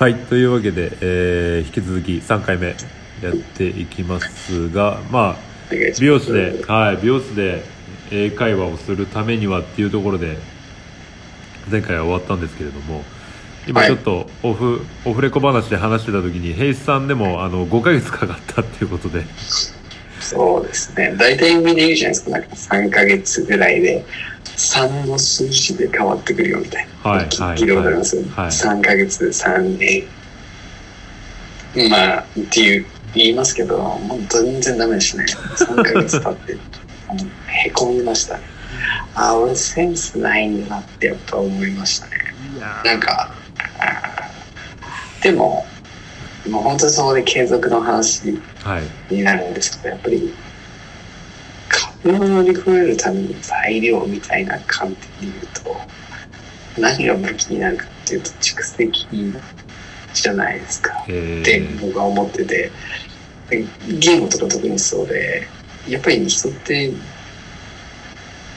はいというわけで、えー引き続き3回目やっていきますがまあ美容室で、はい、美容室で英会話をするためにはっていうところで前回は終わったんですけれども今はいちょっとオフ、オフレコ話で話してた時に平イさんでもあの5ヶ月かかったっていうことでそうですね。大体みんな言うじゃないですか。なんか3ヶ月ぐらいで、3の数字で変わってくるよみたいな。はいはい聞聞いたことあります？はい3ヶ月、3年。まあ、っていう、言いますけど、もう全然ダメでしたね。3ヶ月経って、へこみましたね。あ、俺センスないんだなってやっぱ思いましたね。なんか、でも、もう本当にそこで継続の話はいになるんですけど、やっぱり、壁を乗り越えるための材料みたいな観点で言うと、何が武器になるかっていうと、蓄積じゃないですか。えってー、僕は思ってて、でゲームとか特にそうで、やっぱり人って、う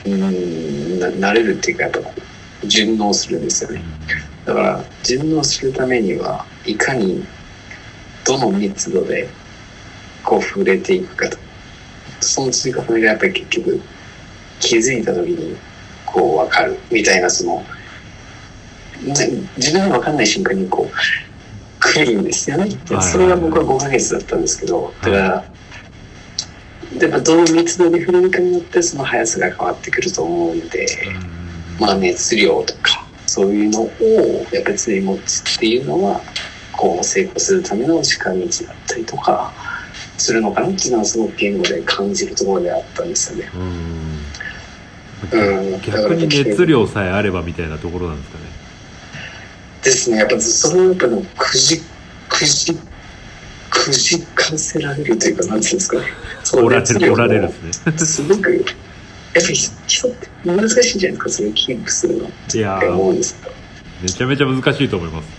ーん、な慣れるっていうか、やっぱ順応するんですよね。だから順応するためにはいかにどの密度でこう触れていくかとその積み重ねがやっぱり結局気づいた時にこう分かるみたいなそのね自分が分かんない瞬間にこう来るんですよねそれが僕は5ヶ月だったんですけどだからやっぱどの密度で触れるかによってその速さが変わってくると思うんで。まあ、熱量とかそういうのをやっぱり常に持つっていうのはこう成功するための近道だったりとかするのかなっていうのはすごく言語で感じるところであったんですよね。うん。うん。逆に熱量さえあればみたいなところなんですかね。ですね。やっぱそのやっぱのくじくじくじかせられるというかなんていうんですかね。そのおられ熱量をるおられるですね。すごくやっぱり人って難しいじゃないですかそれをキープするのっていや思うんーです。めちゃめちゃ難しいと思います。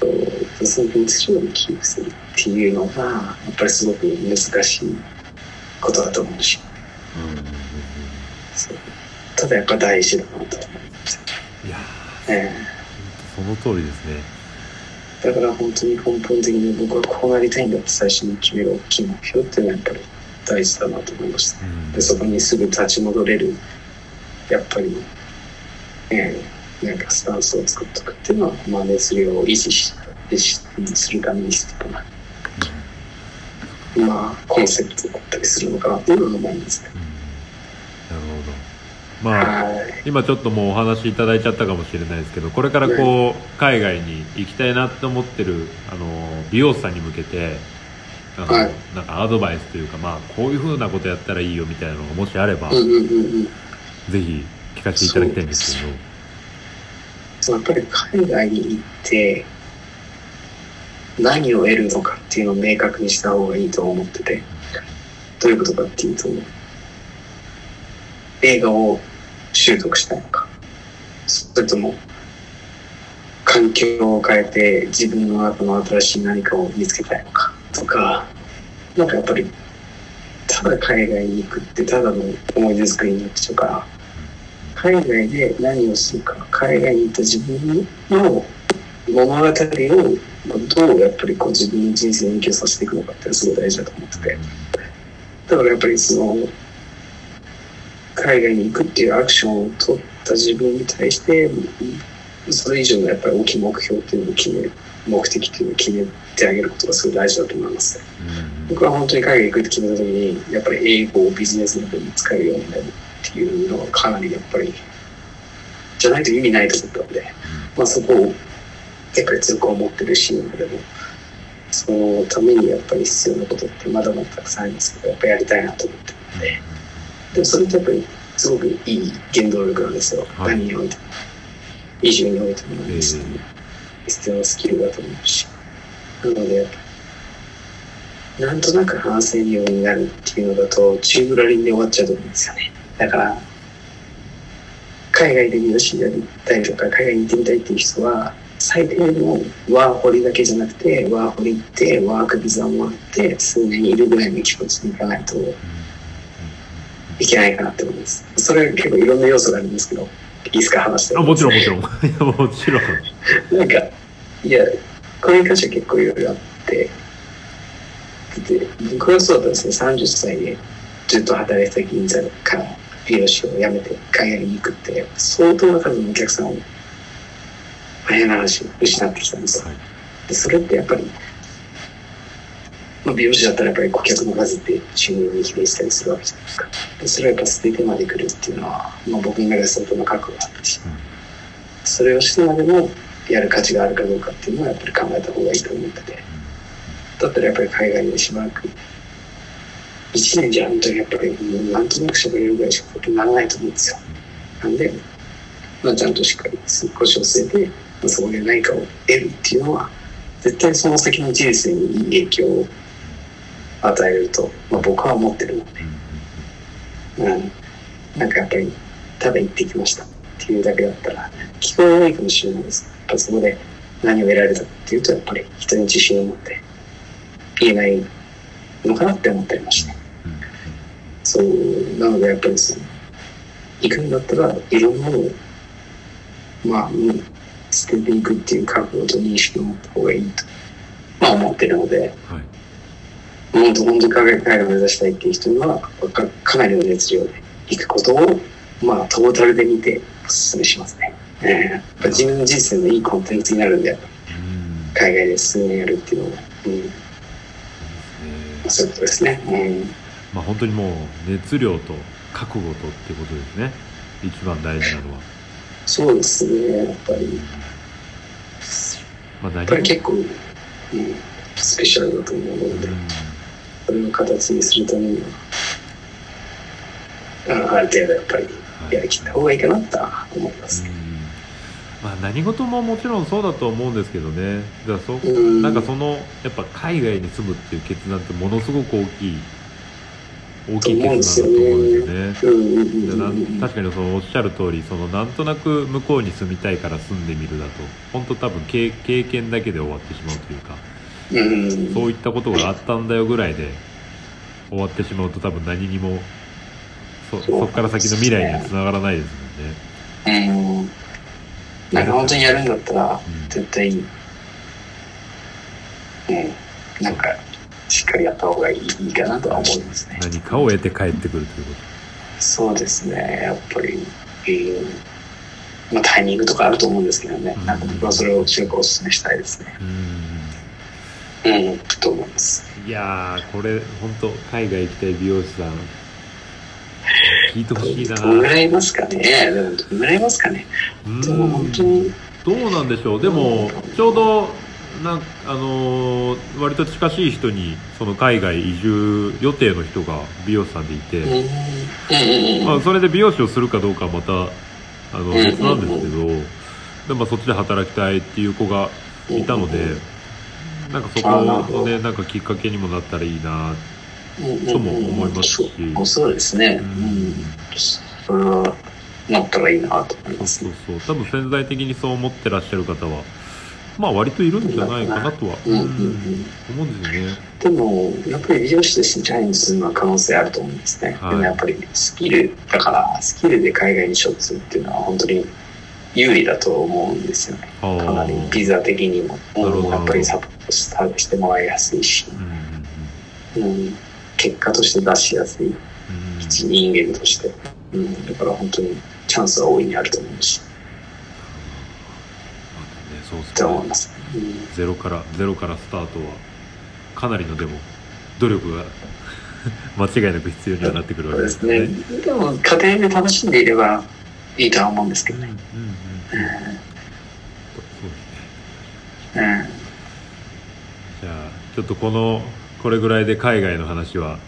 そうその熱量をキープするっていうのがやっぱりすごく難しいことだと思うし。そう。ただやっぱ大事だなと思うんですよいやねーその通りですね。だから本当に根本的に僕はこうなりたいんだって最初に決める大きい目標っていうのはやっぱり大事だなと思いました。うん。でそこにすぐ立ち戻れるやっぱり、えーなんかスタンスを作っておくっていうのは、まあ、熱量を維持しするために必要なまあコンセプトだったりするのかなっていうのは思うんですね。なるほど。まあはい。今ちょっともうお話しいただいちゃったかもしれないですけどこれからこう海外に行きたいなって思ってるあの美容師さんに向けてあのはい。なんかアドバイスというか、まあ、こういうふうなことやったらいいよみたいなのがもしあれば、ぜひ聞かせていただきたいんですけど。やっぱり海外に行って何を得るのかっていうのを明確にした方がいいと思っててどういうことかっていうと映画を習得したいのかそれとも環境を変えて自分の中の新しい何かを見つけたいのかとかなんかやっぱりただ海外に行くってただの思い出作りになっちゃうから海外で何をするか海外に行った自分の物語をどうやっぱりこう自分の人生に影響させていくのかってすごい大事だと思ってて。だからやっぱりその海外に行くっていうアクションを取った自分に対してそれ以上のやっぱり大きい目標っていうのを決め目的っていうのを決めてあげることがすごい大事だと思いますうん。僕は本当に海外行くって決めた時にやっぱり英語をビジネスの方に使えるようになるっていうのがかなりやっぱりじゃないと意味ないと思ったので、まあ、そこをやっぱり強く思ってるしでもそのためにやっぱり必要なことってまだまだたくさんありますけどやっぱりやりたいなと思ってるので。でもそれってやっぱりすごくいい原動力なんですよ、はい。何においても。移住においてもなんですけど、必要なスキルだと思うし。なのでなんとなく話せるようになるっていうのだとチームラリンで終わっちゃうと思うんですよね。だから海外で美容師やりたいとか海外に行ってみたいっていう人は最低のワーホリだけじゃなくてワーホリ行ってワークビザもらって数年いるぐらいの気持ちで行かないといけないかなって思います。それは結構いろんな要素があるんですけどいいですか話して。あもちろんもちろん。いやもちろん。なんかいやこれに関しては結構いろいろあって、で僕はそうだったんですね、30歳でずっと働いてた銀座から美容師を辞めて海外に行くって、相当な数のお客さんを、変な話、失ってきたんですよ。はいでそれってやっぱり、まあ、美容師だったらやっぱり顧客の数って収入に比例したりするわけじゃないですか。でそれはやっぱ捨ててまで来るっていうのは、まあ、僕の中で相当な覚悟があったし、それをしてまでもやる価値があるかどうかっていうのはやっぱり考えた方がいいと思ってて。だったらやっぱり海外でしばらく、1年じゃ本当にやっぱりもうなんとなく喋れるぐらいしかことにならないと思うんですよ。なんで、まあ、ちゃんとしっかり腰を据えて、まあ、そこで何かを得るっていうのは、絶対その先の人生にいい影響を与えると、まあ、僕は思ってるので、うん、なんかやっぱり、ただ行ってきましたっていうだけだったら、聞こえないかもしれないです。やっぱそこで何を得られたかっていうと、やっぱり人に自信を持って言えないのかなって思ってました。そう、なのでやっぱりその、行くんだったらいろんなものを、まあ、うん捨てていくっていう覚悟と認識を持った方がいいと、まあ思ってるので、はい。本当、本当に海外を目指したいっていう人には、かかなりの熱量で行くことを、まあ、トータルで見てお勧めしますね。えーやっぱ自分の人生のいいコンテンツになるんで、うん。海外で数年やるっていうのは、うん、えそういうことですね。うん。まあ本当にもう熱量と覚悟とってことですね。一番大事なのは、そうですね、やっぱり。まあ、何やっぱり結構、うん、スペシャルだと思うので、それを形にするためには、あある程度やっぱりやりきった方がいいかなとは思います。うん。まあ何事ももちろんそうだと思うんですけどね。だからそうん。なんかそのやっぱ海外に住むっていう決断ってものすごく大きい大きい決断だと思うんですよね。確かにそのおっしゃる通りそのなんとなく向こうに住みたいから住んでみるだと本当多分経経験だけで終わってしまうというかうん。そういったことがあったんだよぐらいで終わってしまうと多分何にもそそこから先の未来にはつながらないですもんね。うん。なんか本当にやるんだったらうん。絶対うん。なんかしっかりやった方がいいかなとは思いますね。何かを得て帰ってくるというこそうですね。やっぱり、うん。まあ、タイミングとかあると思うんですけどね、うん。なんか僕はそれを強くお勧めしたいですね。とうん。うん。と思います。いやーこれ本当海外行きたい美容師さん。聞いてほしいな。どらいいますかね。どらいいますかね。うん。本当に。どうなんでしょう。でもちょうどなんあのー割と近しい人にその海外移住予定の人が美容師さんでいて、まあ、それで美容師をするかどうかはまたあのん別なんですけど、でもそっちで働きたいっていう子がいたので、なんかそこのねなんかきっかけにもなったらいいなとも思いますし。そうそうですね。ううん。ん。それは、なったらいいなと思います。そう。そう。多分潜在的にそう思ってらっしゃる方はまあ割といるんじゃないかなとは、思うんですよね。でも、やっぱり美容師としてチャレンジするのは可能性あると思うんですね。はい。でもやっぱりスキルだから、スキルで海外に勝負するっていうのは本当に有利だと思うんですよね。はあかなりビザ的にも、やっぱりサポートしてもらいやすいし、うん結果として出しやすい。一人間として、うん、だから本当にチャンスは大いにあると思うし、そうですねます。うんゼロからゼロからスタートはかなりのでも努力が 間違いなく必要にはなってくるわけですすからねね。。でも、家庭で楽しんでいればいいとは思うんですけどね。うんうんうんうんそうですねうんじゃあちょっとこのこれぐらいで海外の話は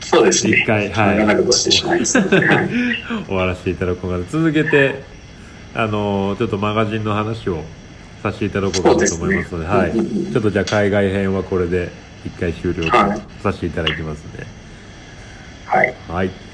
そうですね。一回。はい 終わらせていただこうかな続けてあのちょっとマガジンの話をさせていただこうかなと思いますのでですね。はい、ちょっとじゃあ海外編はこれで一回終了させていただきますので、はい。はい